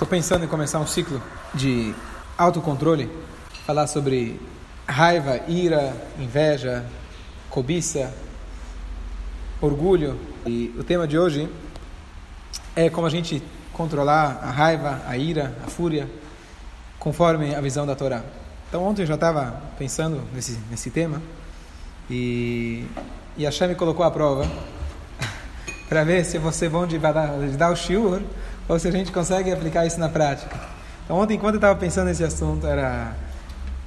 Estou pensando em começar um ciclo de autocontrole, falar sobre raiva, ira, inveja, cobiça, orgulho. E o tema de hoje é como a gente controlar a raiva, a ira, a fúria, conforme a visão da Torá. Então ontem eu já estava pensando nesse, nesse tema e, e a Shem colocou à prova para ver se você vão de de dar o shiur ou se a gente consegue aplicar isso na prática. Então ontem, enquanto eu estava pensando nesse assunto, era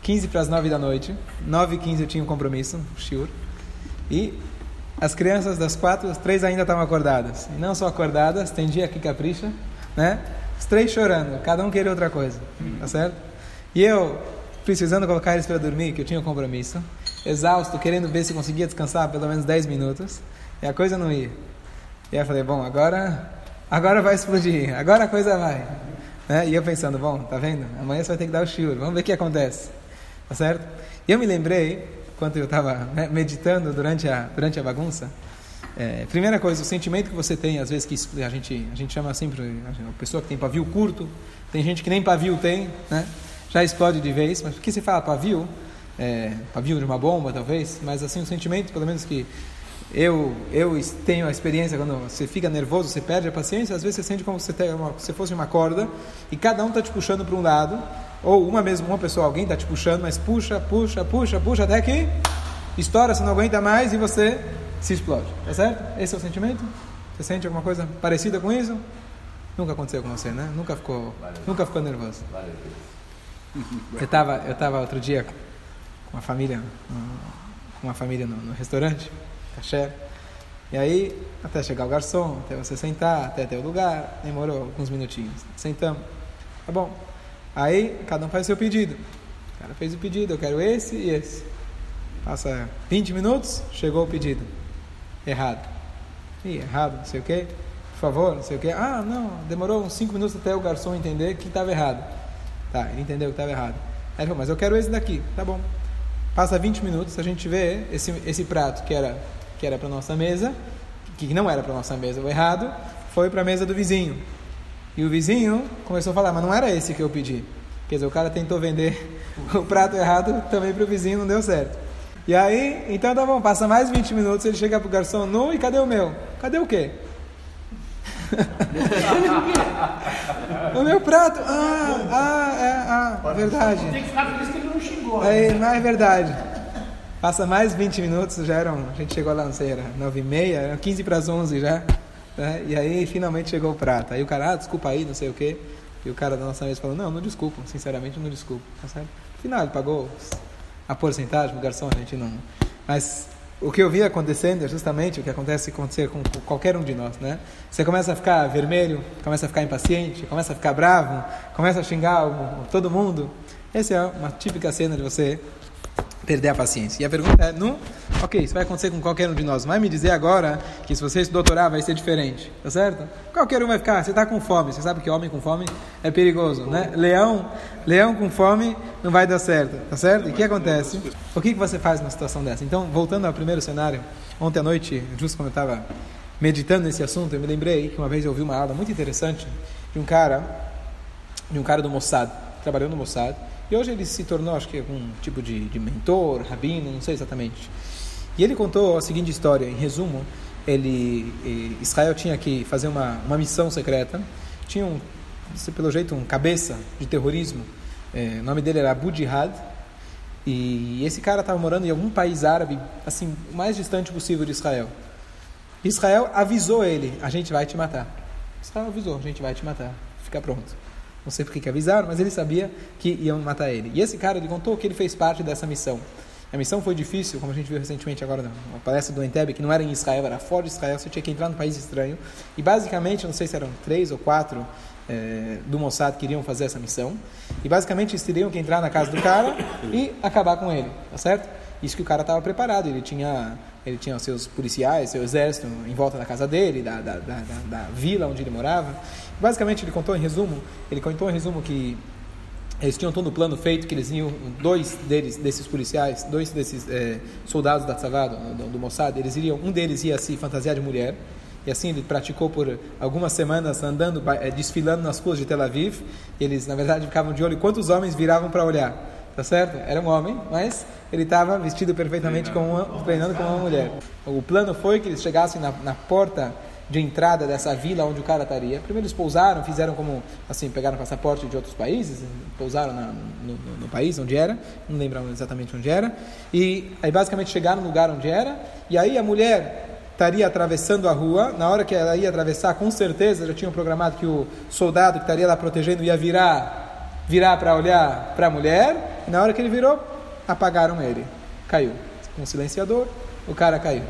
15 para as 9 da noite, 9 e 15 eu tinha um compromisso, um shiur, e as crianças das quatro, as três ainda estavam acordadas. E não só acordadas, tem dia que capricha, né? Os três chorando, cada um queria outra coisa, tá certo? E eu, precisando colocar eles para dormir, que eu tinha um compromisso, exausto, querendo ver se conseguia descansar pelo menos 10 minutos, e a coisa não ia. E aí eu falei, bom, agora, agora vai explodir, agora a coisa vai. Né? E eu pensando, bom, tá vendo? Amanhã você vai ter que dar o shiur, vamos ver o que acontece. Tá certo? E eu me lembrei, quando eu estava meditando durante a, durante a bagunça, é, primeira coisa, o sentimento que você tem, às vezes que a gente, a gente chama sempre a pessoa que tem pavio curto, tem gente que nem pavio tem, né? já explode de vez, mas por que se fala pavio? É, pavio de uma bomba, talvez, mas assim, o sentimento, pelo menos que eu, eu tenho a experiência, quando você fica nervoso, você perde a paciência, às vezes você sente como se você fosse uma corda e cada um está te puxando para um lado, ou uma mesmo, uma pessoa, alguém está te puxando, mas puxa, puxa, puxa, puxa, até que estoura, você não aguenta mais e você se explode. Tá certo? Esse é o sentimento? Você sente alguma coisa parecida com isso? Nunca aconteceu com você, né? Nunca ficou, nunca ficou nervoso. Eu estava eu tava outro dia com uma família, com uma família no, no restaurante kasher. E aí, até chegar o garçom, até você sentar, até ter o lugar, demorou alguns minutinhos. Sentamos. Tá bom. Aí, cada um faz o seu pedido. O cara fez o pedido, eu quero esse e esse. Passa 20 minutos, chegou o pedido. Errado. Ih, errado, não sei o quê. Por favor, não sei o quê. Ah, não, demorou uns 5 minutos até o garçom entender que estava errado. Tá, ele entendeu que estava errado. Aí ele falou, mas eu quero esse daqui. Tá bom. Passa 20 minutos, a gente vê esse, esse prato que era que era para nossa mesa, que não era para nossa mesa, o errado, foi para a mesa do vizinho. E o vizinho começou a falar, mas não era esse que eu pedi. Quer dizer, o cara tentou vender o prato errado também para o vizinho, não deu certo. E aí, então tá bom, passa mais 20 minutos, ele chega pro garçom, nu, e cadê o meu? Cadê o quê? o meu prato, ah, ah, é, ah, verdade. Tem que ficar feliz que ele não xingou. É, não é verdade. Passa mais 20 minutos, já eram, a gente chegou lá, não sei, era 9 e meia, eram 15 para as 11 já. Né? E aí finalmente chegou o prato. Aí o cara, ah, desculpa aí, não sei o quê. E o cara da nossa mesa falou, não, não desculpa, sinceramente não desculpa. Tá certo? No final ele pagou a porcentagem, o garçom a gente não... Mas o que eu vi acontecendo é justamente o que acontece acontecer com qualquer um de nós, né? Você começa a ficar vermelho, começa a ficar impaciente, começa a ficar bravo, começa a xingar todo mundo. Essa é uma típica cena de você perder a paciência. E a pergunta é, não, ok, isso vai acontecer com qualquer um de nós. Vai me dizer agora que se você estudar Torá vai ser diferente, tá certo? Qualquer um vai ficar, você está com fome, você sabe que homem com fome é perigoso, né? Leão, leão com fome não vai dar certo, tá certo? E o que acontece? O que, que você faz numa situação dessa? Então, voltando ao primeiro cenário, ontem à noite, justo quando eu estava meditando nesse assunto, eu me lembrei que uma vez eu ouvi uma aula muito interessante de um cara, de um cara do Mossad, trabalhou no Mossad, e hoje ele se tornou, acho que, algum tipo de, de mentor, rabino, não sei exatamente. E ele contou a seguinte história, em resumo, ele, Israel tinha que fazer uma, uma missão secreta, tinha um, pelo jeito, um cabeça de terrorismo, é, o nome dele era Abu Jihad, e esse cara estava morando em algum país árabe, assim, o mais distante possível de Israel. Israel avisou ele, a gente vai te matar. Israel avisou, a gente vai te matar, fica pronto. Não sei por que avisaram, mas ele sabia que iam matar ele. E esse cara, ele contou que ele fez parte dessa missão. A missão foi difícil, como a gente viu recentemente agora na palestra do Entebbe, que não era em Israel, era fora de Israel, você tinha que entrar num país estranho. E basicamente, não sei se eram três ou quatro é, do Mossad que iriam fazer essa missão. E basicamente eles teriam que entrar na casa do cara e acabar com ele, tá certo? Isso que o cara estava preparado, ele tinha, ele tinha seus policiais, seu exército em volta da casa dele, da, da, da, da vila onde ele morava. Basicamente, ele contou em resumo, ele contou em resumo que eles tinham todo o plano feito, que eles iam, dois deles, desses policiais, dois desses é, soldados da Tzavá, do, do, Mossad, eles iriam, um deles ia se fantasiar de mulher, E assim ele praticou por algumas semanas andando, eh, desfilando nas ruas de Tel Aviv. Eles, na verdade, ficavam de olho quantos homens viravam para olhar. Tá certo? Era um homem, mas ele estava vestido perfeitamente como uma, treinando como uma mulher. O plano foi que eles chegassem na, na porta de entrada dessa vila onde o cara estaria. Primeiro eles pousaram, fizeram como, assim, pegaram passaporte de outros países, pousaram na, no, no, no, país onde era, não lembram exatamente onde era, e aí basicamente chegaram no lugar onde era, e aí a mulher estaria atravessando a rua, na hora que ela ia atravessar, com certeza já tinham programado que o soldado que estaria lá protegendo ia virar, virar para olhar para a mulher, e na hora que ele virou, apagaram ele, caiu, com o silenciador, o cara caiu.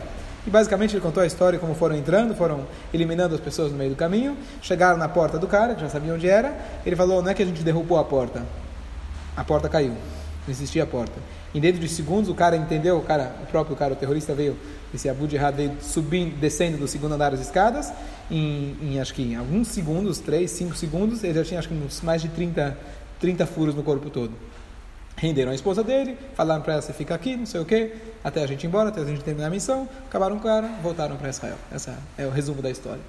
E basicamente ele contou a história como foram entrando, foram eliminando as pessoas no meio do caminho, chegaram na porta do cara, que já sabia onde era. Ele falou: não é que a gente derrubou a porta, a porta caiu, não existia a porta. Em dentro de segundos o cara entendeu, o cara, o próprio cara, o terrorista veio, esse Abu Jihad veio subindo, descendo do segundo andar das escadas, em, em, acho que em alguns segundos, 3, 5 segundos, ele já tinha acho que uns, mais de 30, 30 furos no corpo todo renderam a esposa dele, falaram para ela, você fica aqui, não sei o quê, até a gente ir embora, até a gente terminar a missão, acabaram com cara, voltaram para Israel. Esse é o resumo da história.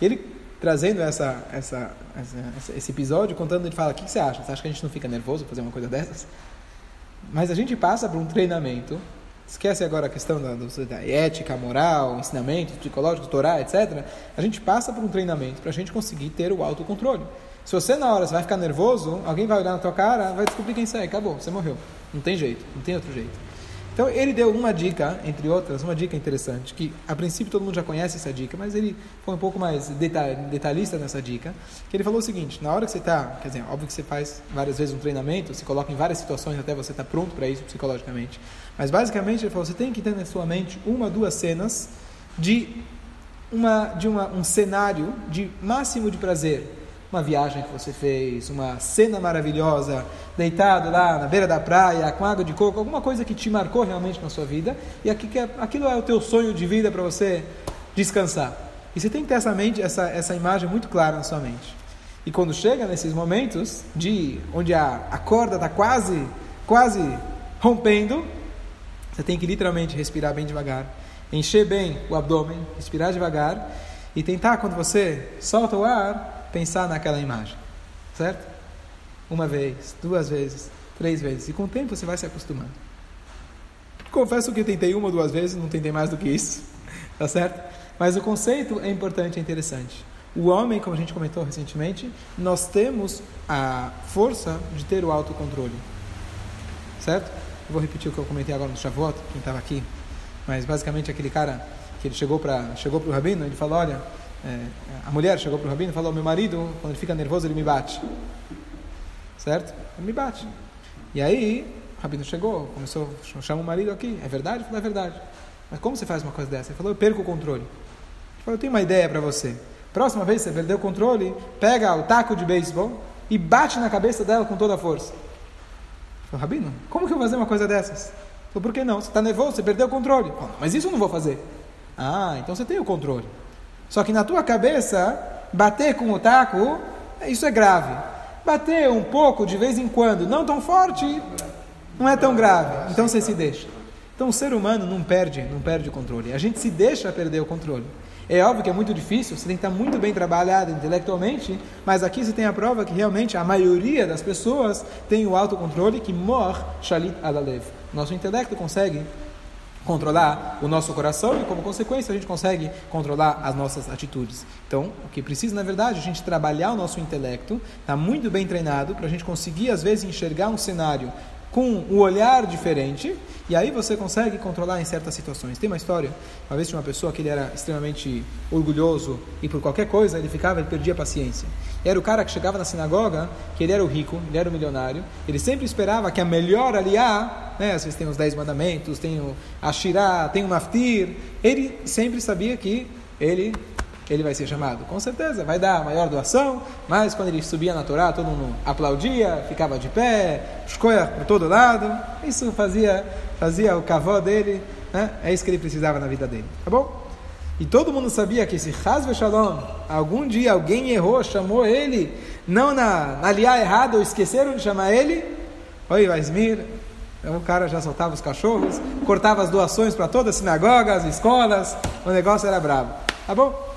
E ele, trazendo essa, essa, essa, esse episódio, contando, ele fala, o que, que você acha? Você acha que a gente não fica nervoso fazer uma coisa dessas? Mas a gente passa por um treinamento, esquece agora a questão da, da ética, moral, ensinamento psicológico, Torá, etc. A gente passa por um treinamento para a gente conseguir ter o autocontrole. Se você na hora você vai ficar nervoso, alguém vai olhar na tua cara, vai descobrir quem você é, acabou, você morreu. Não tem jeito, não tem outro jeito. Então ele deu uma dica, entre outras, uma dica interessante, que a princípio todo mundo já conhece essa dica, mas ele foi um pouco mais detalhista nessa dica, que ele falou o seguinte, na hora que você está, quer dizer, óbvio que você faz várias vezes um treinamento, se coloca em várias situações até você estar tá pronto para isso psicologicamente, mas basicamente ele falou, você tem que ter na sua mente uma, duas cenas de, uma, de uma, um cenário de máximo de prazer, uma viagem que você fez, uma cena maravilhosa, deitado lá na beira da praia, com água de coco, alguma coisa que te marcou realmente na sua vida, e é, aquilo é o teu sonho de vida para você descansar. E você tem que ter essa, mente, essa, essa imagem muito clara na sua mente. E quando chega nesses momentos de onde a, a corda está quase, quase rompendo, você tem que literalmente respirar bem devagar, encher bem o abdômen, respirar devagar e tentar, quando você solta o ar, pensar naquela imagem, certo? Uma vez, duas vezes, três vezes, e com o tempo você vai se acostumando. Confesso que tentei uma ou duas vezes, não tentei mais do que isso, tá certo? Mas o conceito é importante, é interessante. O homem, como a gente comentou recentemente, nós temos a força de ter o autocontrole, certo? Eu vou repetir o que eu comentei agora no Shavuot, quem estava aqui, mas basicamente aquele cara que ele chegou para chegou o rabino, ele falou, olha, é, a mulher chegou para o rabino e falou: Meu marido, quando ele fica nervoso, ele me bate. Certo? Ele me bate. E aí, o rabino chegou, começou, chama o marido aqui. É verdade? Falou: É verdade. Mas como você faz uma coisa dessa? Ele falou: Eu perco o controle. Ele falou: Eu tenho uma ideia para você. Próxima vez que você perdeu o controle, pega o taco de beisebol e bate na cabeça dela com toda a força. Ele falou: Rabino, como que eu vou fazer uma coisa dessas? Ele falou: Por que não? Você está nervoso, você perdeu o controle. Mas isso eu não vou fazer. Ah, então você tem o controle. Só que na tua cabeça, bater com o taco, isso é grave. Bater um pouco de vez em quando, não tão forte, não é tão grave. Então você se deixa. Então o ser humano não perde, não perde o controle. A gente se deixa perder o controle. É óbvio que é muito difícil, você tem que estar muito bem trabalhado intelectualmente, mas aqui você tem a prova que realmente a maioria das pessoas tem o autocontrole que morre shalit alalev. Nosso intelecto consegue controlar o nosso coração e, como consequência, a gente consegue controlar as nossas atitudes. Então, o que precisa, na verdade, é a gente trabalhar o nosso intelecto, estar tá muito bem treinado para a gente conseguir, às vezes, enxergar um cenário com um olhar diferente, e aí você consegue controlar em certas situações. Tem uma história, uma vez tinha uma pessoa que ele era extremamente orgulhoso e por qualquer coisa ele ficava, ele perdia a paciência. Era o cara que chegava na sinagoga, que ele era o rico, ele era o milionário, ele sempre esperava que a melhor aliá, né, às vezes tem os dez mandamentos, tem o Ashirá, tem o Maftir, ele sempre sabia que ele ele vai ser chamado. Com certeza, vai dar a maior doação, mas quando ele subia na Torá, todo mundo aplaudia, ficava de pé, escolha por todo lado. Isso fazia, fazia o cavó dele, né? é isso que ele precisava na vida dele. Tá bom? E todo mundo sabia que se Hazve Shalom, algum dia alguém errou, chamou ele, não na, na liá errada, ou esqueceram de chamar ele, oi, Vaismir, então, o cara já soltava os cachorros, cortava as doações para todas as sinagogas, escolas, o negócio era bravo. Tá bom?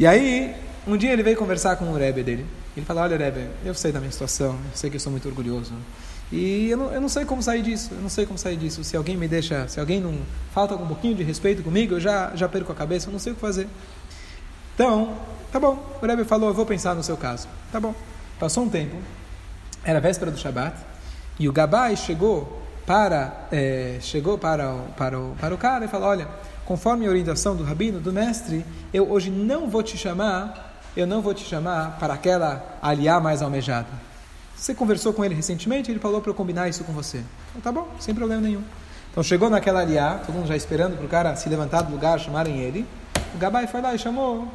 E aí, um dia ele veio conversar com o Rebbe dele. Ele falou, olha Rebbe, eu sei da minha situação, eu sei que eu sou muito orgulhoso. E eu não, eu não sei como sair disso, eu não sei como sair disso. Se alguém me deixa, se alguém não falta um pouquinho de respeito comigo, eu já, já perco a cabeça, eu não sei o que fazer. Então, tá bom, o Rebbe falou, eu vou pensar no seu caso. Tá bom. Passou um tempo, era véspera do Shabat, e o Gabai chegou para, é, chegou para, o, para, o, para o cara e falou, olha, conforme a orientação do rabino, do mestre, eu hoje não vou te chamar, eu não vou te chamar para aquela aliá mais almejada. Você conversou com ele recentemente, ele falou para eu combinar isso com você. Tá bom, sem problema nenhum. Então chegou naquela aliá, todo mundo já esperando para o cara se levantar do lugar, chamarem ele. O Gabai foi lá e chamou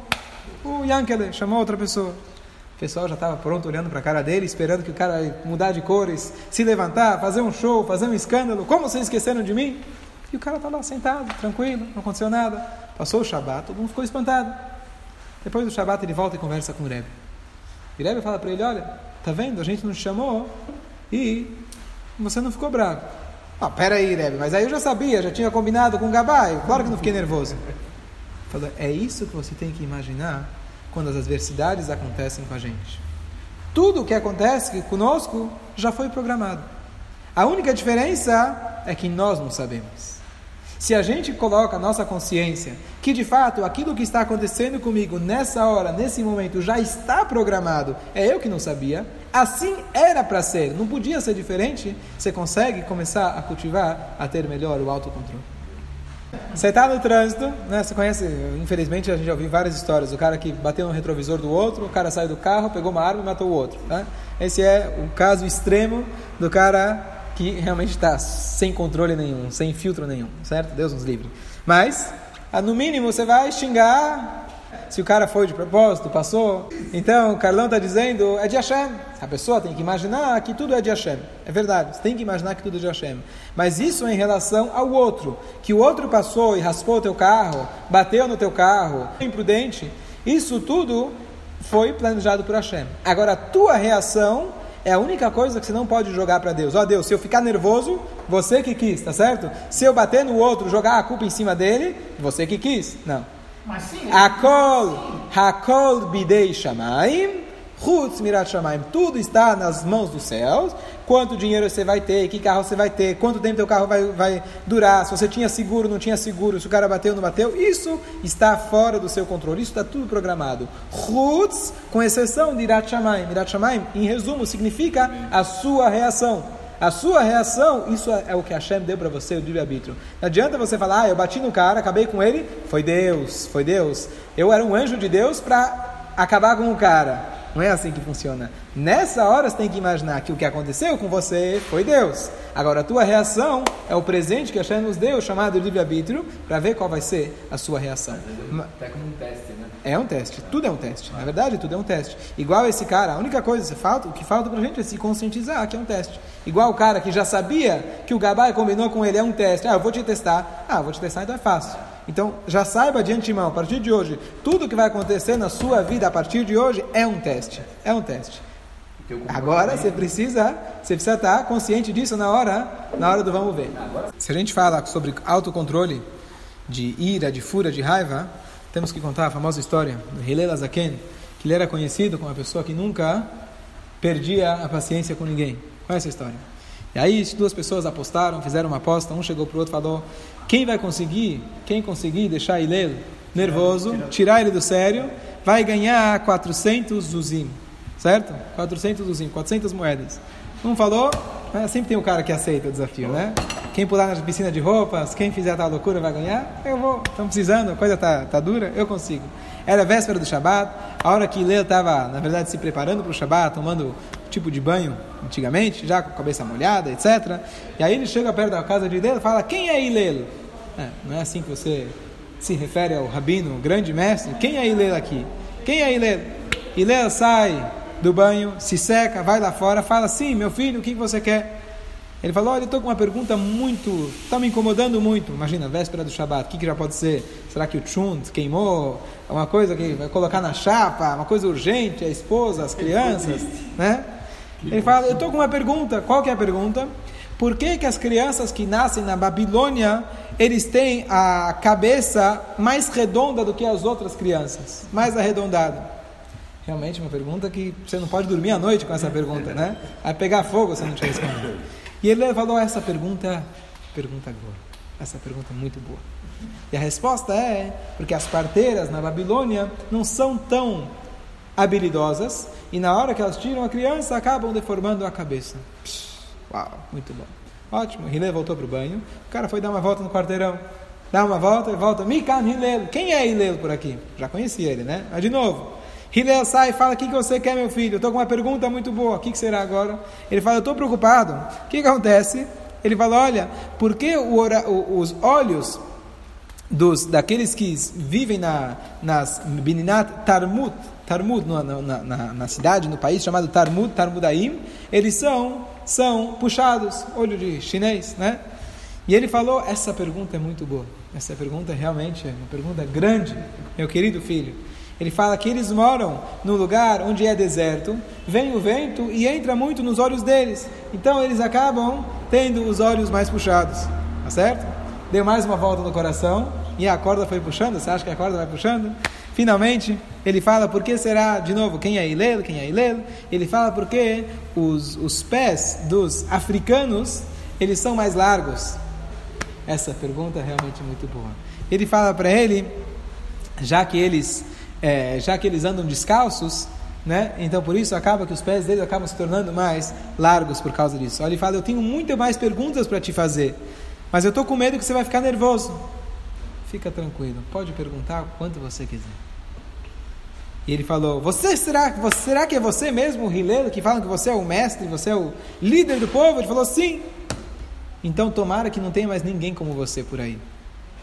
o Yankele, chamou outra pessoa. O pessoal já estava pronto olhando para a cara dele, esperando que o cara mudar de cores, se levantar, fazer um show, fazer um escândalo. Como vocês esqueceram de mim? E o cara está lá sentado, tranquilo, não aconteceu nada. Passou o Shabat, todo mundo ficou espantado. Depois do Shabat ele volta e conversa com o Rebbe. O Rebbe fala para ele, olha, tá vendo, a gente não te chamou e você não ficou bravo. Ah, peraí, Rebbe, mas aí eu já sabia, já tinha combinado com o Gabai, claro que não fiquei nervoso. Falou, é isso que você tem que imaginar quando as adversidades acontecem com a gente. Tudo o que acontece conosco já foi programado. A única diferença é que nós não sabemos. Se a gente coloca a nossa consciência que de fato aquilo que está acontecendo comigo nessa hora, nesse momento, já está programado, é eu que não sabia, assim era para ser, não podia ser diferente, você consegue começar a cultivar, a ter melhor o autocontrole. Você está no trânsito, né? Você conhece, infelizmente a gente já ouviu várias histórias. O cara que bateu no retrovisor do outro, o cara saiu do carro, pegou uma arma e matou o outro. Tá? Esse é o caso extremo do cara que realmente está sem controle nenhum, sem filtro nenhum, certo? Deus nos livre. Mas, no mínimo, você vai xingar se o cara foi de propósito, passou. Então, o Carlão está dizendo, é de Hashem. A pessoa tem que imaginar que tudo é de Hashem. É verdade, você tem que imaginar que tudo é de Hashem. Mas isso é em relação ao outro. Que o outro passou e raspou o teu carro, bateu no teu carro, imprudente. Isso tudo foi planejado por Hashem. Agora, a tua reação é a única coisa que você não pode jogar para Deus. Ó oh, Deus, se eu ficar nervoso, você que quis, tá certo? Se eu bater no outro, jogar a culpa em cima dele, você que quis. Não. Hakol, Hakol bidei shamaim, Chutz mirat shamaim. Tudo está nas mãos dos céus. Quanto dinheiro você vai ter, que carro você vai ter, quanto tempo teu carro vai, vai durar, se você tinha seguro, não tinha seguro, se o cara bateu, não bateu. Isso está fora do seu controle. Isso está tudo programado. Chutz, com exceção de irat shamaim. Irat shamaim, em resumo, significa a sua reação. A sua reação, isso é o que Hashem deu para você, o livre-arbítrio. Não adianta você falar, ah, eu bati no cara, acabei com ele, foi Deus, foi Deus. Eu era um anjo de Deus para acabar com o cara. Não é assim que funciona. Nessa hora você tem que imaginar que o que aconteceu com você foi Deus. Agora a tua reação é o presente que Hashem nos deu, chamado livre-arbítrio, para ver qual vai ser a sua reação. É como um teste, né? É um teste, tudo é um teste. Na verdade, tudo é um teste. Igual esse cara, a única coisa que falta, o que falta pra gente é se conscientizar que é um teste. Igual o cara que já sabia que o Gabai combinou com ele, é um teste. Ah, eu vou te testar. Ah, vou te testar, então é fácil. Então, já saiba de antemão, a partir de hoje, tudo que vai acontecer na sua vida a partir de hoje é um teste. É um teste. Agora você precisa, você precisa estar consciente disso na hora, na hora do vamos ver. Se a gente fala sobre autocontrole de ira, de fúria, de raiva, temos que contar a famosa história do Hillel Azaken, que ele era conhecido como uma pessoa que nunca perdia a paciência com ninguém. Qual é essa história? E aí duas pessoas apostaram, fizeram uma aposta, um chegou para o outro e falou: quem vai conseguir, quem conseguir deixar Hillel nervoso, tirar ele do sério, vai ganhar 400 zuzim, certo? 400 zuzim, 400 moedas. Um falou, sempre tem um cara que aceita o desafio, né? Quem pular na piscina de roupas, quem fizer tal loucura vai ganhar. Eu vou, estamos precisando, a coisa tá, tá dura, eu consigo. Era véspera do Shabat, a hora que Leo estava, na verdade, se preparando para o Shabat, tomando tipo de banho antigamente, já com a cabeça molhada, etc. E aí ele chega perto da casa de Lelo e fala: Quem é Ilelo? É, não é assim que você se refere ao rabino, o grande mestre? Quem é Ilelo aqui? Quem é Ilelo? Ilelo sai do banho, se seca, vai lá fora, fala: Sim, meu filho, o que você quer? Ele falou: Olha, estou com uma pergunta muito. está me incomodando muito. Imagina, véspera do Shabat, o que, que já pode ser? Será que o chunt queimou? É uma coisa que vai colocar na chapa? Uma coisa urgente? A esposa, as crianças? Né? Ele fala: Eu estou com uma pergunta. Qual que é a pergunta? Por que, que as crianças que nascem na Babilônia, eles têm a cabeça mais redonda do que as outras crianças? Mais arredondada. Realmente uma pergunta que você não pode dormir à noite com essa pergunta, né? Vai pegar fogo se não te responder. E ele falou essa pergunta, pergunta boa. Essa pergunta é muito boa. E a resposta é porque as parteiras na Babilônia não são tão habilidosas e na hora que elas tiram a criança acabam deformando a cabeça. Uau, muito bom. Ótimo. Hillel voltou para o banho. O cara foi dar uma volta no quarteirão. Dá uma volta e volta. Mikan Hillel. Quem é Hillel por aqui? Já conhecia ele, né? Mas de novo. Hillel sai e fala: O que, que você quer, meu filho? Eu estou com uma pergunta muito boa. O que, que será agora? Ele fala: Eu estou preocupado. O que, que acontece? Ele fala: Olha, por que os olhos dos, daqueles que vivem na, nas Bininat Tarmut, Tarmud, na, na, na, na, cidade, no país chamado Tarmud, Tarmudaim, eles são, são puxados, olho de chinês, né? E ele falou, essa pergunta é muito boa, essa pergunta realmente é uma pergunta grande, meu querido filho. Ele fala que eles moram no lugar onde é deserto, vem o vento e entra muito nos olhos deles. Então eles acabam tendo os olhos mais puxados, tá certo? Deu mais uma volta no coração e a corda foi puxando. Você acha que a corda vai puxando? Finalmente, ele fala por que será, de novo, quem é Ilelo, quem é Ilelo? Ele fala porque os, os pés dos africanos, eles são mais largos. Essa pergunta é realmente muito boa. Ele fala para ele, já que eles, é, já que eles andam descalços, né? Então por isso acaba que os pés deles acabam se tornando mais largos por causa disso. Ele fala: eu tenho muito mais perguntas para te fazer, mas eu estou com medo que você vai ficar nervoso. Fica tranquilo, pode perguntar quanto você quiser. E ele falou: Você será, será que é você mesmo, o que falam que você é o mestre, você é o líder do povo? Ele falou: Sim. Então tomara que não tenha mais ninguém como você por aí. Ele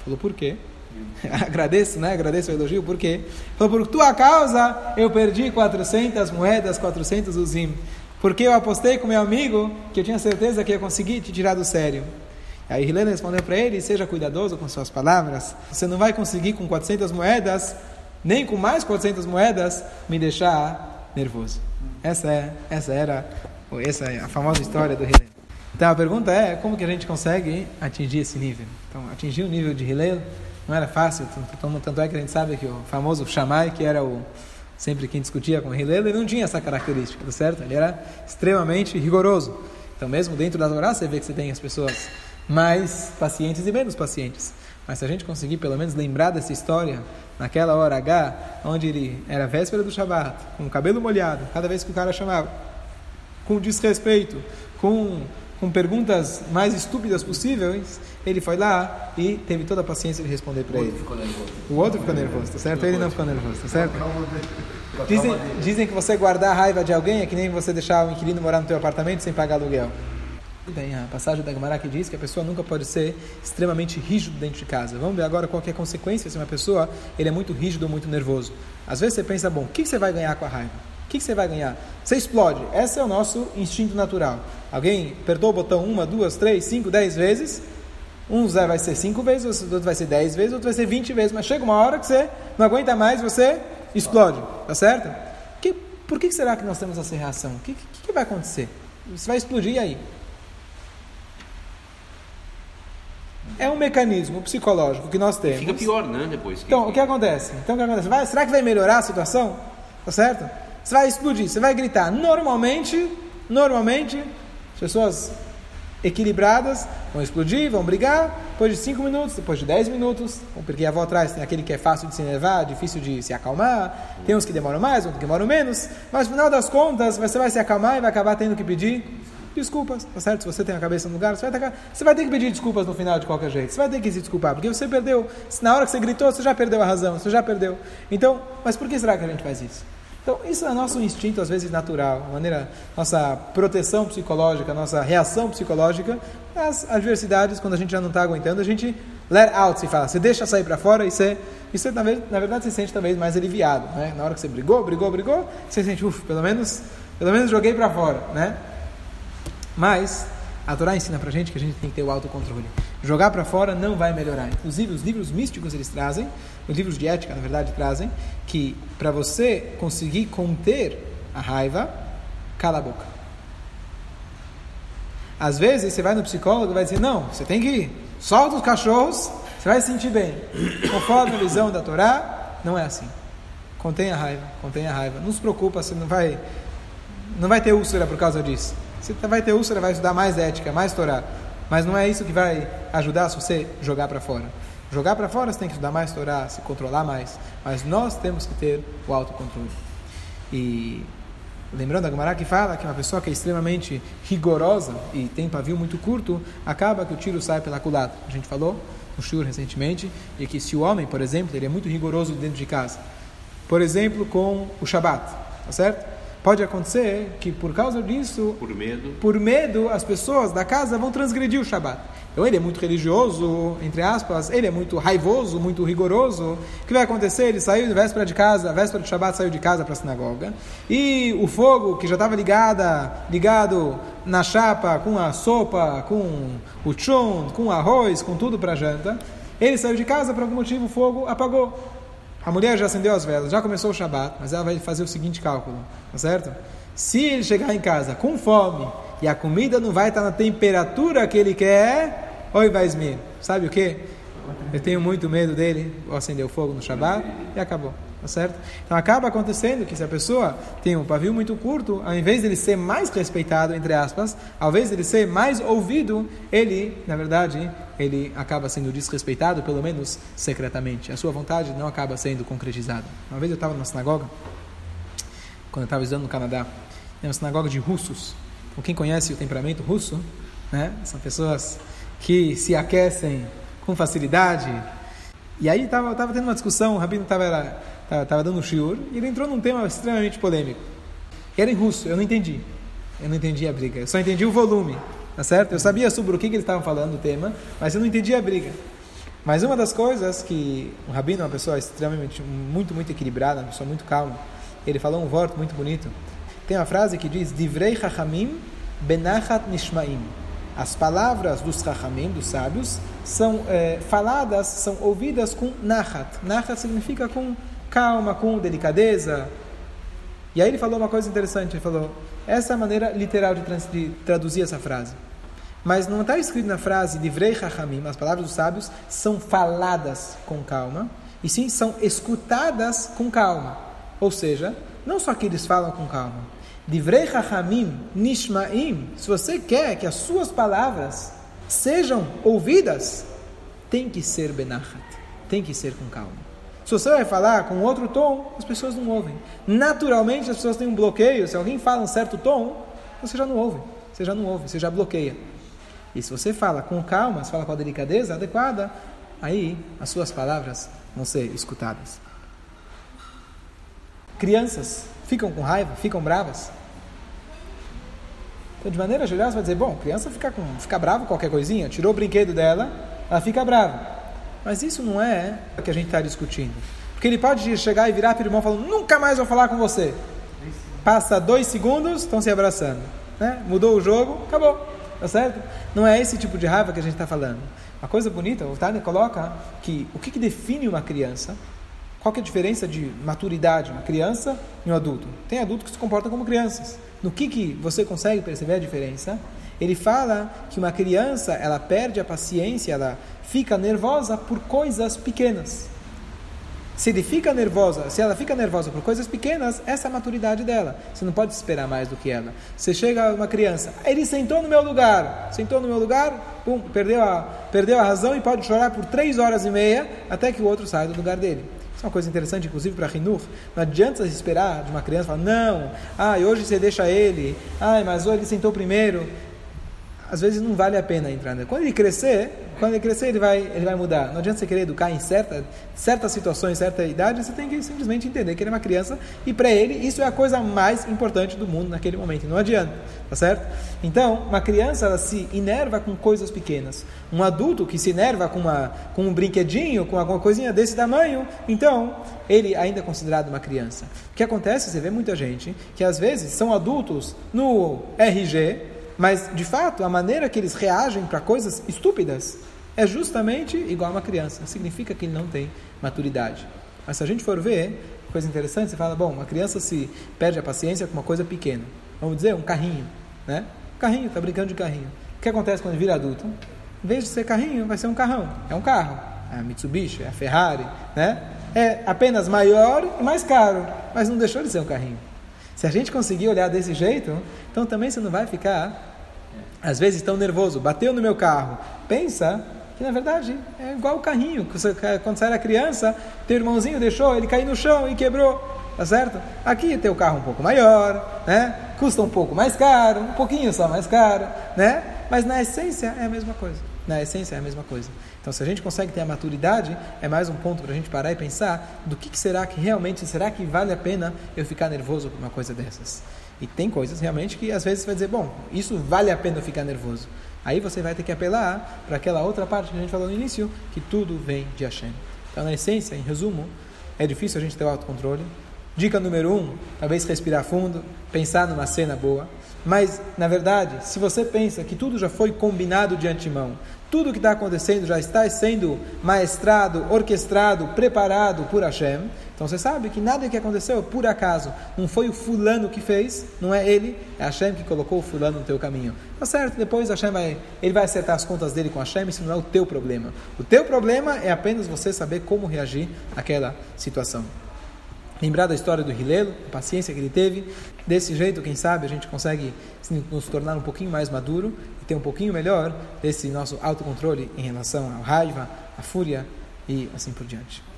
falou: Por quê? Agradeço, né? Agradeço o elogio, por quê? Ele falou: Por tua causa eu perdi 400 moedas, 400 uzim. Porque eu apostei com meu amigo que eu tinha certeza que ia conseguir te tirar do sério. Aí Helena respondeu para ele: Seja cuidadoso com suas palavras. Você não vai conseguir com 400 moedas, nem com mais 400 moedas, me deixar nervoso. Essa, é, essa era essa é a famosa história do Helena. Então a pergunta é: como que a gente consegue atingir esse nível? Então, atingir o nível de Hillel não era fácil, tanto é que a gente sabe que o famoso Shammai, que era o sempre quem discutia com Hillel, ele não tinha essa característica, tá certo? Ele era extremamente rigoroso. Então, mesmo dentro da Torá, você vê que você tem as pessoas mais pacientes e menos pacientes. Mas se a gente conseguir pelo menos lembrar dessa história, naquela hora H, onde ele era véspera do Shabat, com o cabelo molhado, cada vez que o cara chamava, com desrespeito, com, com perguntas mais estúpidas possíveis, ele foi lá e teve toda a paciência de responder para ele. O outro ficou nervoso, tá certo? Ele não ficou nervoso, tá certo? Dizem, dizem que você guardar a raiva de alguém é que nem você deixar o inquilino morar no teu apartamento sem pagar aluguel. Tem a passagem da Gemara que diz que a pessoa nunca pode ser extremamente rígido dentro de casa. Vamos ver agora qual é a consequência se uma pessoa ele é muito rígido ou muito nervoso. Às vezes você pensa, bom, o que você vai ganhar com a raiva? O que você vai ganhar? Você explode. Esse é o nosso instinto natural. Alguém apertou o botão uma, duas, três, cinco, dez vezes. Um vai ser cinco vezes, outro vai ser dez vezes, outro vai ser vinte vezes. Mas chega uma hora que você não aguenta mais, você explode. Tá certo? Que, por que será que nós temos essa reação? O que, que, que vai acontecer? Você vai explodir aí. É um mecanismo psicológico que nós temos. Fica pior, né? Depois. Então, o que acontece? Então, o que acontece? Vai, será que vai melhorar a situação? Tá certo? Você vai explodir, você vai gritar. Normalmente, normalmente, as pessoas equilibradas vão explodir, vão brigar. Depois de 5 minutos, depois de 10 minutos, porque a avó atrás tem aquele que é fácil de se enervar, difícil de se acalmar. Tem uns que demoram mais, outros que demoram menos. Mas no final das contas, você vai se acalmar e vai acabar tendo que pedir desculpas, tá certo? Se você tem a cabeça no lugar, você vai, ter, você vai ter que pedir desculpas no final de qualquer jeito. Você vai ter que se desculpar, porque você perdeu. Na hora que você gritou, você já perdeu a razão, você já perdeu. Então, mas por que será que a gente faz isso? Então, isso é nosso instinto, às vezes natural, maneira, nossa proteção psicológica, nossa reação psicológica às adversidades, quando a gente já não está aguentando, a gente let out, se fala, você deixa sair para fora e você, e você, na verdade, se sente talvez mais aliviado, né? Na hora que você brigou, brigou, brigou, você sente, uff, pelo menos, pelo menos joguei para fora, né? Mas a Torá ensina para gente que a gente tem que ter o autocontrole. Jogar para fora não vai melhorar. Inclusive, os livros místicos eles trazem, os livros de ética, na verdade, trazem, que para você conseguir conter a raiva, cala a boca. Às vezes você vai no psicólogo e vai dizer, não, você tem que ir, solta os cachorros, você vai se sentir bem. Conforme a visão da Torá, não é assim. Contenha a raiva, contenha a raiva. Não se preocupa, você não vai, não vai ter úlcera por causa disso. Você vai ter úlcera, vai estudar mais ética, mais Torá. Mas não é isso que vai ajudar se você jogar para fora. Jogar para fora você tem que estudar mais Torá, se controlar mais. Mas nós temos que ter o autocontrole. E lembrando a Gemara que fala que uma pessoa que é extremamente rigorosa e tem pavio muito curto, acaba que o tiro sai pela culata. A gente falou no Shur recentemente, e que se o homem, por exemplo, ele é muito rigoroso dentro de casa, por exemplo, com o Shabat, tá certo? Pode acontecer que por causa disso, por medo, por medo, as pessoas da casa vão transgredir o Shabat. Então ele é muito religioso, entre aspas, ele é muito raivoso, muito rigoroso. O que vai acontecer? Ele saiu de véspera de casa, véspera de Shabat saiu de casa para a sinagoga, e o fogo que já estava ligada, ligado na chapa com a sopa, com o chum, com o arroz, com tudo para janta, ele saiu de casa por algum motivo, o fogo apagou. A mulher já acendeu as velas, já começou o Shabat, mas ela vai fazer o seguinte cálculo, tá certo? Se ele chegar em casa com fome e a comida não vai estar na temperatura que ele quer, oi Vaismir, sabe o que? Eu tenho muito medo dele, vou acender o fogo no Shabat e acabou. Tá certo? Então acaba acontecendo que se a pessoa tem um pavio muito curto, ao invés de ele ser mais respeitado, entre aspas, ao invés de ele ser mais ouvido, ele, na verdade, ele acaba sendo desrespeitado, pelo menos secretamente. A sua vontade não acaba sendo concretizada. Uma vez eu estava numa sinagoga, quando eu estava estudando no Canadá, é uma sinagoga de russos. Então, quem conhece o temperamento russo, né? São pessoas que se aquecem com facilidade. E aí estava tava tendo uma discussão, o rabino estava estava dando um shiur, e ele entrou num tema extremamente polêmico. Era em russo, eu não entendi. Eu não entendi a briga, eu só entendi o volume, tá certo? Eu sabia sobre o que, que eles estavam falando, o tema, mas eu não entendi a briga. Mas uma das coisas que o Rabino é uma pessoa extremamente, muito, muito equilibrada, uma pessoa muito calma, ele falou um voto muito bonito. Tem uma frase que diz: Divrei Chachamim benachat nishmaim. As palavras dos Chachamim, dos sábios, são é, faladas, são ouvidas com nachat. Nachat significa com calma, com delicadeza. E aí ele falou uma coisa interessante, ele falou, essa é a maneira literal de, trans, de traduzir essa frase. Mas não está escrito na frase de Vrei Chachamim, as palavras dos sábios são faladas com calma, e sim são escutadas com calma. Ou seja, não só que eles falam com calma. Divrei Chachamim Nishmaim, se você quer que as suas palavras sejam ouvidas, tem que ser benachat, tem que ser com calma. Se você vai falar com outro tom, as pessoas não ouvem. Naturalmente, as pessoas têm um bloqueio. Se alguém fala um certo tom, você já não ouve. Você já não ouve, você já bloqueia. E se você fala com calma, se fala com a delicadeza adequada, aí as suas palavras vão ser escutadas. Crianças ficam com raiva, ficam bravas. Então, de maneira geral, você vai dizer: bom, criança fica, com, fica brava com qualquer coisinha, tirou o brinquedo dela, ela fica brava. Mas isso não é o que a gente está discutindo. Porque ele pode chegar e virar para o irmão falando, nunca mais vou falar com você. Passa dois segundos, estão se abraçando. Né? Mudou o jogo, acabou. Tá certo? Não é esse tipo de raiva que a gente está falando. Uma coisa bonita, o Tânia coloca que o que, que define uma criança, qual que é a diferença de maturidade, uma criança e um adulto? Tem adultos que se comportam como crianças. No que, que você consegue perceber a diferença? Ele fala que uma criança, ela perde a paciência, ela fica nervosa por coisas pequenas. Se ele fica nervosa, se ela fica nervosa por coisas pequenas, essa é a maturidade dela. Você não pode esperar mais do que ela. Você chega uma criança, ele sentou no meu lugar, sentou no meu lugar, pum, perdeu a, perdeu a razão e pode chorar por três horas e meia até que o outro saia do lugar dele. Isso é uma coisa interessante, inclusive para Rinur. Não adianta esperar de uma criança falar, não, ah, hoje você deixa ele, ah, mas hoje ele sentou primeiro às vezes não vale a pena entrar. Né? Quando ele crescer, quando ele crescer, ele vai, ele vai mudar. Não adianta você querer educar em certa, certas situações, certa idade, você tem que simplesmente entender que ele é uma criança e para ele isso é a coisa mais importante do mundo naquele momento. Não adianta, tá certo? Então, uma criança ela se inerva com coisas pequenas. Um adulto que se inerva com, uma, com um brinquedinho, com alguma coisinha desse tamanho, então ele ainda é considerado uma criança. O que acontece? Você vê muita gente que às vezes são adultos no RG mas, de fato, a maneira que eles reagem para coisas estúpidas é justamente igual a uma criança. Significa que ele não tem maturidade. Mas se a gente for ver, coisa interessante, você fala, bom, uma criança se perde a paciência com uma coisa pequena. Vamos dizer, um carrinho, né? Carrinho, está brincando de carrinho. que acontece quando vira adulto? Em vez de ser carrinho, vai ser um carrão. É um carro. É a Mitsubishi, é a Ferrari, né? É apenas maior e mais caro, mas não deixou de ser um carrinho. Se a gente conseguir olhar desse jeito, então também você não vai ficar, às vezes, tão nervoso. Bateu no meu carro. Pensa que na verdade é igual o carrinho. Quando você era criança, teu irmãozinho deixou ele cair no chão e quebrou. Tá certo? Aqui tem o carro um pouco maior, né? Custa um pouco mais caro, um pouquinho só mais caro, né? Mas na essência é a mesma coisa. Na essência é a mesma coisa. Então, se a gente consegue ter a maturidade, é mais um ponto para a gente parar e pensar do que, que, será que realmente, será que vale a pena eu ficar nervoso por uma coisa dessas? E tem coisas realmente que às vezes você vai dizer, bom, isso vale a pena ficar nervoso. Aí você vai ter que apelar para aquela outra parte que a gente falou no início, que tudo vem de Hashem. Então, na essência, em resumo, é difícil a gente ter o autocontrole. Dica número um, talvez respirar fundo, pensar numa cena boa. Mas, na verdade, se você pensa que tudo já foi combinado de antemão, tudo que está acontecendo já está sendo maestrado, orquestrado, preparado por Hashem. Então você sabe que nada que aconteceu por acaso. Não foi o fulano que fez, não é ele, é Hashem que colocou o fulano no teu caminho. Tá certo, depois Hashem vai, ele vai acertar as contas dele com Hashem, isso não é o teu problema. O teu problema é apenas você saber como reagir àquela situação. Lembrar da história do Rilelo, a paciência que ele teve. Desse jeito, quem sabe, a gente consegue nos tornar um pouquinho mais maduro e ter um pouquinho melhor desse nosso autocontrole em relação à raiva, à fúria e assim por diante.